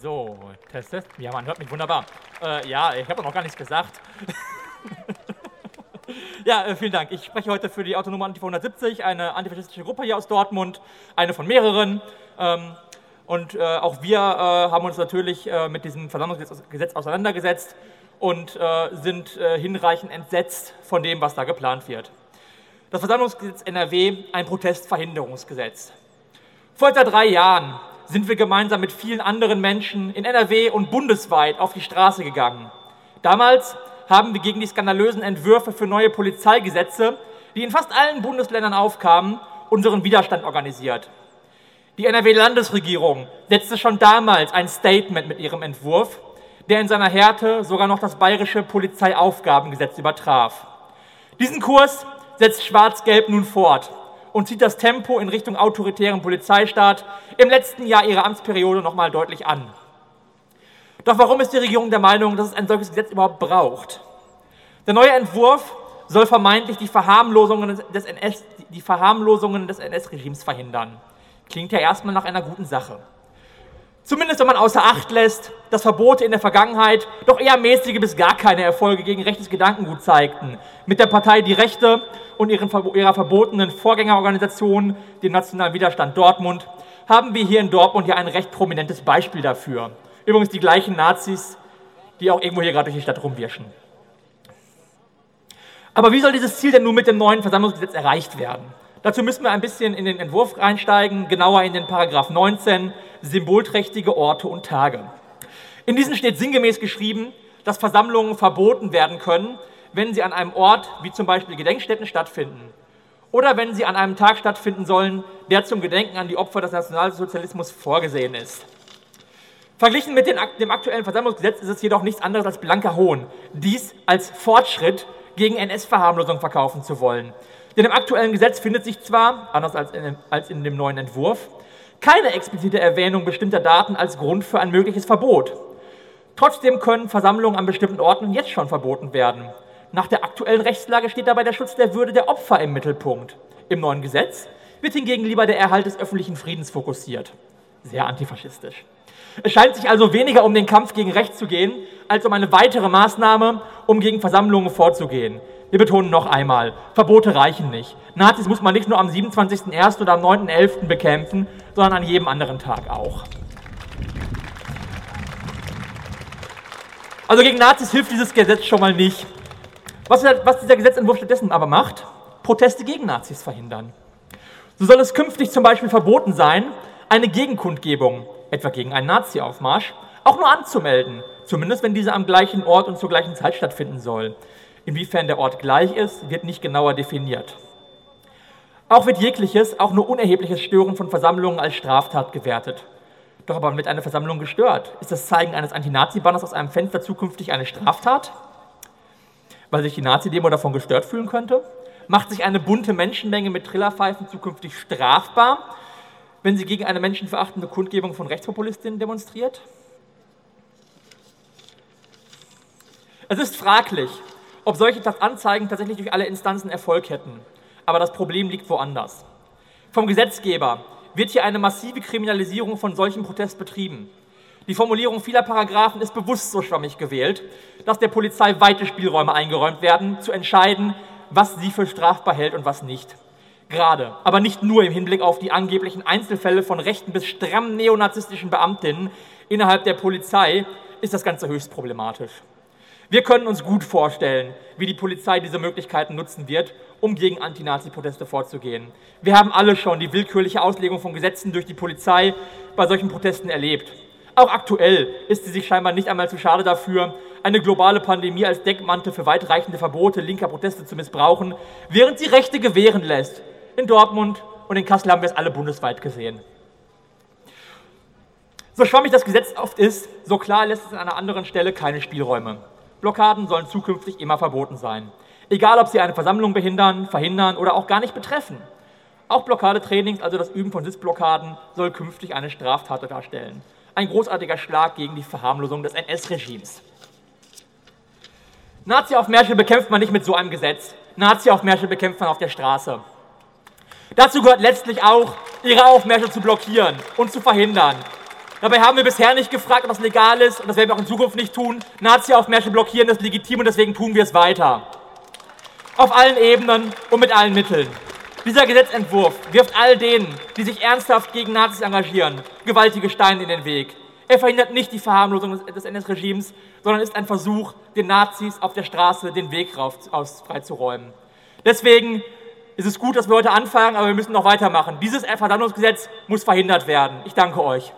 So, Test, Test. Ja, man hört mich wunderbar. Äh, ja, ich habe noch gar nichts gesagt. ja, äh, vielen Dank. Ich spreche heute für die Autonome Antifa 170, eine antifaschistische Gruppe hier aus Dortmund, eine von mehreren. Ähm, und äh, auch wir äh, haben uns natürlich äh, mit diesem Versammlungsgesetz auseinandergesetzt und äh, sind hinreichend entsetzt von dem, was da geplant wird. Das Versammlungsgesetz NRW, ein Protestverhinderungsgesetz. Vor etwa drei Jahren sind wir gemeinsam mit vielen anderen Menschen in NRW und bundesweit auf die Straße gegangen. Damals haben wir gegen die skandalösen Entwürfe für neue Polizeigesetze, die in fast allen Bundesländern aufkamen, unseren Widerstand organisiert. Die NRW-Landesregierung setzte schon damals ein Statement mit ihrem Entwurf, der in seiner Härte sogar noch das bayerische Polizeiaufgabengesetz übertraf. Diesen Kurs setzt Schwarz-Gelb nun fort und zieht das Tempo in Richtung autoritären Polizeistaat im letzten Jahr ihrer Amtsperiode noch mal deutlich an. Doch warum ist die Regierung der Meinung, dass es ein solches Gesetz überhaupt braucht? Der neue Entwurf soll vermeintlich die Verharmlosungen des NS, die Verharmlosungen des NS-Regimes verhindern. Klingt ja erstmal nach einer guten Sache. Zumindest wenn man außer Acht lässt, dass Verbote in der Vergangenheit doch eher mäßige bis gar keine Erfolge gegen rechtes Gedankengut zeigten. Mit der Partei Die Rechte und ihren, ihrer verbotenen Vorgängerorganisation, dem Nationalen Widerstand Dortmund, haben wir hier in Dortmund ja ein recht prominentes Beispiel dafür. Übrigens die gleichen Nazis, die auch irgendwo hier gerade durch die Stadt rumwirschen. Aber wie soll dieses Ziel denn nun mit dem neuen Versammlungsgesetz erreicht werden? Dazu müssen wir ein bisschen in den Entwurf reinsteigen, genauer in den Paragraph 19, symbolträchtige Orte und Tage. In diesen steht sinngemäß geschrieben, dass Versammlungen verboten werden können, wenn sie an einem Ort wie zum Beispiel Gedenkstätten stattfinden oder wenn sie an einem Tag stattfinden sollen, der zum Gedenken an die Opfer des Nationalsozialismus vorgesehen ist. Verglichen mit dem aktuellen Versammlungsgesetz ist es jedoch nichts anderes als blanker Hohn, dies als Fortschritt gegen NS-Verharmlosung verkaufen zu wollen. Denn im aktuellen Gesetz findet sich zwar, anders als in, als in dem neuen Entwurf, keine explizite Erwähnung bestimmter Daten als Grund für ein mögliches Verbot. Trotzdem können Versammlungen an bestimmten Orten jetzt schon verboten werden. Nach der aktuellen Rechtslage steht dabei der Schutz der Würde der Opfer im Mittelpunkt. Im neuen Gesetz wird hingegen lieber der Erhalt des öffentlichen Friedens fokussiert. Sehr antifaschistisch. Es scheint sich also weniger um den Kampf gegen Recht zu gehen, als um eine weitere Maßnahme, um gegen Versammlungen vorzugehen. Wir betonen noch einmal, Verbote reichen nicht. Nazis muss man nicht nur am 27.01. oder am 9.11. bekämpfen, sondern an jedem anderen Tag auch. Also gegen Nazis hilft dieses Gesetz schon mal nicht. Was, was dieser Gesetzentwurf stattdessen aber macht, Proteste gegen Nazis verhindern. So soll es künftig zum Beispiel verboten sein, eine Gegenkundgebung, etwa gegen einen Nazi-Aufmarsch, auch nur anzumelden, zumindest wenn diese am gleichen Ort und zur gleichen Zeit stattfinden soll. Inwiefern der Ort gleich ist, wird nicht genauer definiert. Auch wird jegliches, auch nur unerhebliches Stören von Versammlungen als Straftat gewertet. Doch aber wird eine Versammlung gestört. Ist das Zeigen eines Anti-Nazi-Banners aus einem Fenster zukünftig eine Straftat? Weil sich die Nazi-Demo davon gestört fühlen könnte? Macht sich eine bunte Menschenmenge mit Trillerpfeifen zukünftig strafbar, wenn sie gegen eine menschenverachtende Kundgebung von Rechtspopulistinnen demonstriert? Es ist fraglich, ob solche Anzeigen tatsächlich durch alle Instanzen Erfolg hätten. Aber das Problem liegt woanders. Vom Gesetzgeber wird hier eine massive Kriminalisierung von solchem Protest betrieben. Die Formulierung vieler Paragraphen ist bewusst so schwammig gewählt, dass der Polizei weite Spielräume eingeräumt werden, zu entscheiden, was sie für strafbar hält und was nicht. Gerade, aber nicht nur im Hinblick auf die angeblichen Einzelfälle von rechten bis stramm neonazistischen Beamtinnen innerhalb der Polizei ist das Ganze höchst problematisch. Wir können uns gut vorstellen, wie die Polizei diese Möglichkeiten nutzen wird, um gegen Anti-Nazi-Proteste vorzugehen. Wir haben alle schon die willkürliche Auslegung von Gesetzen durch die Polizei bei solchen Protesten erlebt. Auch aktuell ist sie sich scheinbar nicht einmal zu schade dafür, eine globale Pandemie als Deckmantel für weitreichende Verbote linker Proteste zu missbrauchen, während sie Rechte gewähren lässt. In Dortmund und in Kassel haben wir es alle bundesweit gesehen. So schwammig das Gesetz oft ist, so klar lässt es an einer anderen Stelle keine Spielräume. Blockaden sollen zukünftig immer verboten sein. Egal, ob sie eine Versammlung behindern, verhindern oder auch gar nicht betreffen. Auch Blockadetrainings, also das Üben von Sitzblockaden, soll künftig eine Straftat darstellen. Ein großartiger Schlag gegen die Verharmlosung des NS-Regimes. Nazi-Aufmärsche bekämpft man nicht mit so einem Gesetz. Nazi-Aufmärsche bekämpft man auf der Straße. Dazu gehört letztlich auch, ihre Aufmärsche zu blockieren und zu verhindern. Dabei haben wir bisher nicht gefragt, ob das legal ist, und das werden wir auch in Zukunft nicht tun. Nazi-Aufmärsche blockieren ist legitim und deswegen tun wir es weiter. Auf allen Ebenen und mit allen Mitteln. Dieser Gesetzentwurf wirft all denen, die sich ernsthaft gegen Nazis engagieren, gewaltige Steine in den Weg. Er verhindert nicht die Verharmlosung des NS-Regimes, sondern ist ein Versuch, den Nazis auf der Straße den Weg freizuräumen. Deswegen ist es gut, dass wir heute anfangen, aber wir müssen noch weitermachen. Dieses Verdammungsgesetz muss verhindert werden. Ich danke euch.